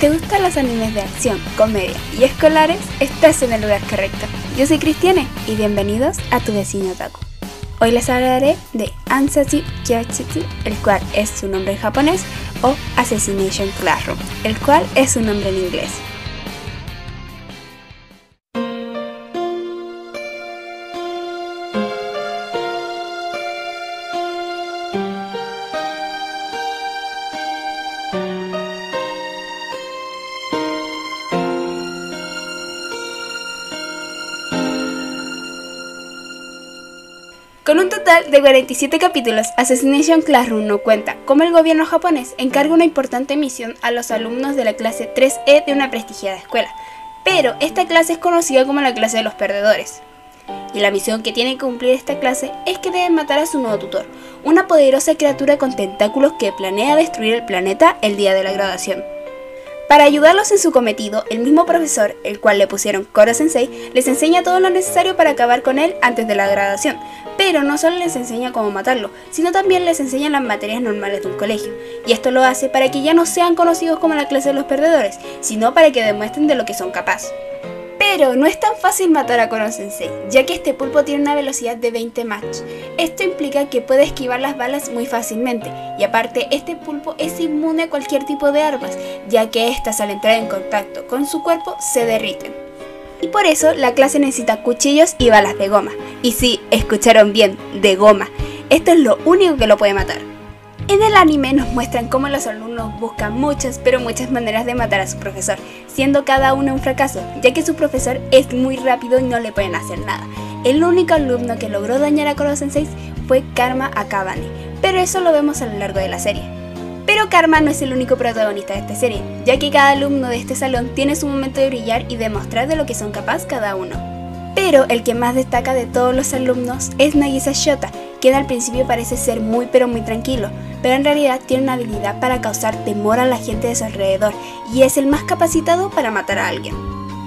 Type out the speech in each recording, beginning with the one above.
te gustan los animes de acción, comedia y escolares, estás en el lugar correcto. Yo soy Cristiane y bienvenidos a Tu Vecino Taku. Hoy les hablaré de Ansatsu Kyachitsu, el cual es su nombre en japonés, o Assassination Classroom, el cual es su nombre en inglés. Con un total de 47 capítulos, Assassination Classroom no cuenta cómo el gobierno japonés encarga una importante misión a los alumnos de la clase 3E de una prestigiada escuela, pero esta clase es conocida como la clase de los perdedores. Y la misión que tiene que cumplir esta clase es que deben matar a su nuevo tutor, una poderosa criatura con tentáculos que planea destruir el planeta el día de la graduación. Para ayudarlos en su cometido, el mismo profesor, el cual le pusieron Koro Sensei, les enseña todo lo necesario para acabar con él antes de la graduación. Pero no solo les enseña cómo matarlo, sino también les enseña las materias normales de un colegio. Y esto lo hace para que ya no sean conocidos como la clase de los perdedores, sino para que demuestren de lo que son capaces. Pero no es tan fácil matar a Kono ya que este pulpo tiene una velocidad de 20 Mach. Esto implica que puede esquivar las balas muy fácilmente, y aparte este pulpo es inmune a cualquier tipo de armas, ya que estas al entrar en contacto con su cuerpo se derriten. Y por eso la clase necesita cuchillos y balas de goma. Y sí, escucharon bien, de goma. Esto es lo único que lo puede matar. En el anime nos muestran cómo los alumnos buscan muchas, pero muchas maneras de matar a su profesor, siendo cada uno un fracaso, ya que su profesor es muy rápido y no le pueden hacer nada. El único alumno que logró dañar a Koro Sensei fue Karma Akabane, pero eso lo vemos a lo largo de la serie. Pero Karma no es el único protagonista de esta serie, ya que cada alumno de este salón tiene su momento de brillar y demostrar de lo que son capaces cada uno. Pero el que más destaca de todos los alumnos es Nagisa Shota, quien al principio parece ser muy pero muy tranquilo, pero en realidad tiene una habilidad para causar temor a la gente de su alrededor y es el más capacitado para matar a alguien.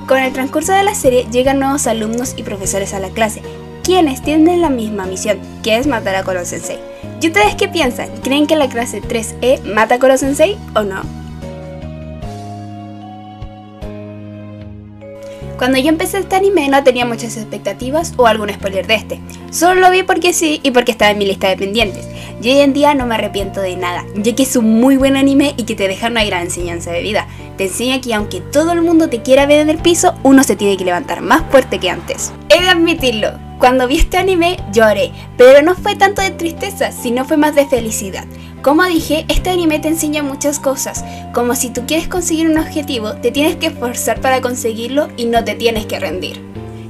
Con el transcurso de la serie llegan nuevos alumnos y profesores a la clase, quienes tienen la misma misión, que es matar a Koro Sensei. ¿Y ustedes qué piensan? ¿Creen que la clase 3E mata a Koro Sensei o no? Cuando yo empecé este anime no tenía muchas expectativas o algún spoiler de este. Solo lo vi porque sí y porque estaba en mi lista de pendientes. Y hoy en día no me arrepiento de nada, ya que es un muy buen anime y que te deja una gran enseñanza de vida. Te enseña que aunque todo el mundo te quiera ver en el piso, uno se tiene que levantar más fuerte que antes. He de admitirlo, cuando vi este anime lloré, pero no fue tanto de tristeza, sino fue más de felicidad. Como dije, este anime te enseña muchas cosas, como si tú quieres conseguir un objetivo, te tienes que esforzar para conseguirlo y no te tienes que rendir.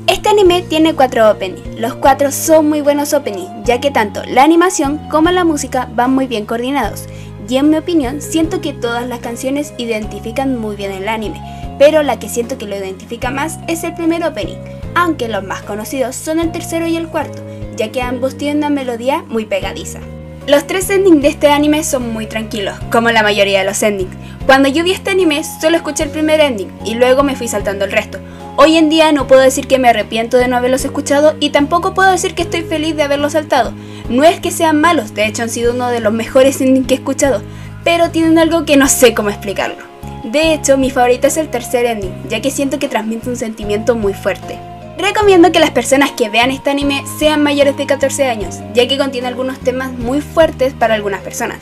Este anime tiene cuatro openings, los cuatro son muy buenos openings, ya que tanto la animación como la música van muy bien coordinados, y en mi opinión siento que todas las canciones identifican muy bien el anime, pero la que siento que lo identifica más es el primer opening, aunque los más conocidos son el tercero y el cuarto, ya que ambos tienen una melodía muy pegadiza. Los tres endings de este anime son muy tranquilos, como la mayoría de los endings. Cuando yo vi este anime solo escuché el primer ending y luego me fui saltando el resto. Hoy en día no puedo decir que me arrepiento de no haberlos escuchado y tampoco puedo decir que estoy feliz de haberlos saltado. No es que sean malos, de hecho han sido uno de los mejores endings que he escuchado, pero tienen algo que no sé cómo explicarlo. De hecho, mi favorita es el tercer ending, ya que siento que transmite un sentimiento muy fuerte. Recomiendo que las personas que vean este anime sean mayores de 14 años, ya que contiene algunos temas muy fuertes para algunas personas.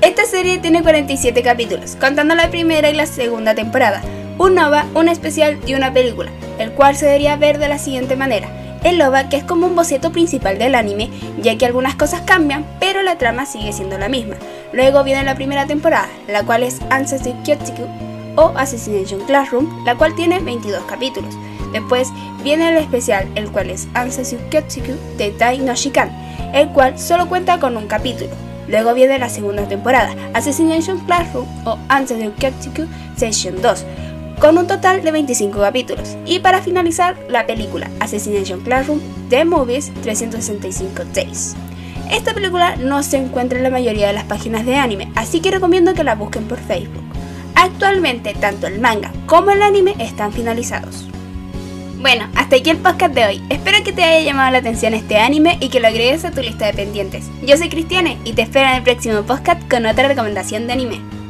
Esta serie tiene 47 capítulos, contando la primera y la segunda temporada, un OVA, un especial y una película, el cual se debería ver de la siguiente manera. El OVA, que es como un boceto principal del anime, ya que algunas cosas cambian, pero la trama sigue siendo la misma. Luego viene la primera temporada, la cual es Ancestry Kyotsuku o Assassination Classroom, la cual tiene 22 capítulos. Después viene el especial, el cual es Ansatsu Kyotsuku de Tai no Shikan, el cual solo cuenta con un capítulo. Luego viene la segunda temporada, Assassination Classroom o Ansatsu Kyotsuku Session 2, con un total de 25 capítulos. Y para finalizar, la película Assassination Classroom The Movies 365 Days. Esta película no se encuentra en la mayoría de las páginas de anime, así que recomiendo que la busquen por Facebook. Actualmente, tanto el manga como el anime están finalizados. Bueno, hasta aquí el podcast de hoy. Espero que te haya llamado la atención este anime y que lo agregues a tu lista de pendientes. Yo soy Cristiane y te espero en el próximo podcast con otra recomendación de anime.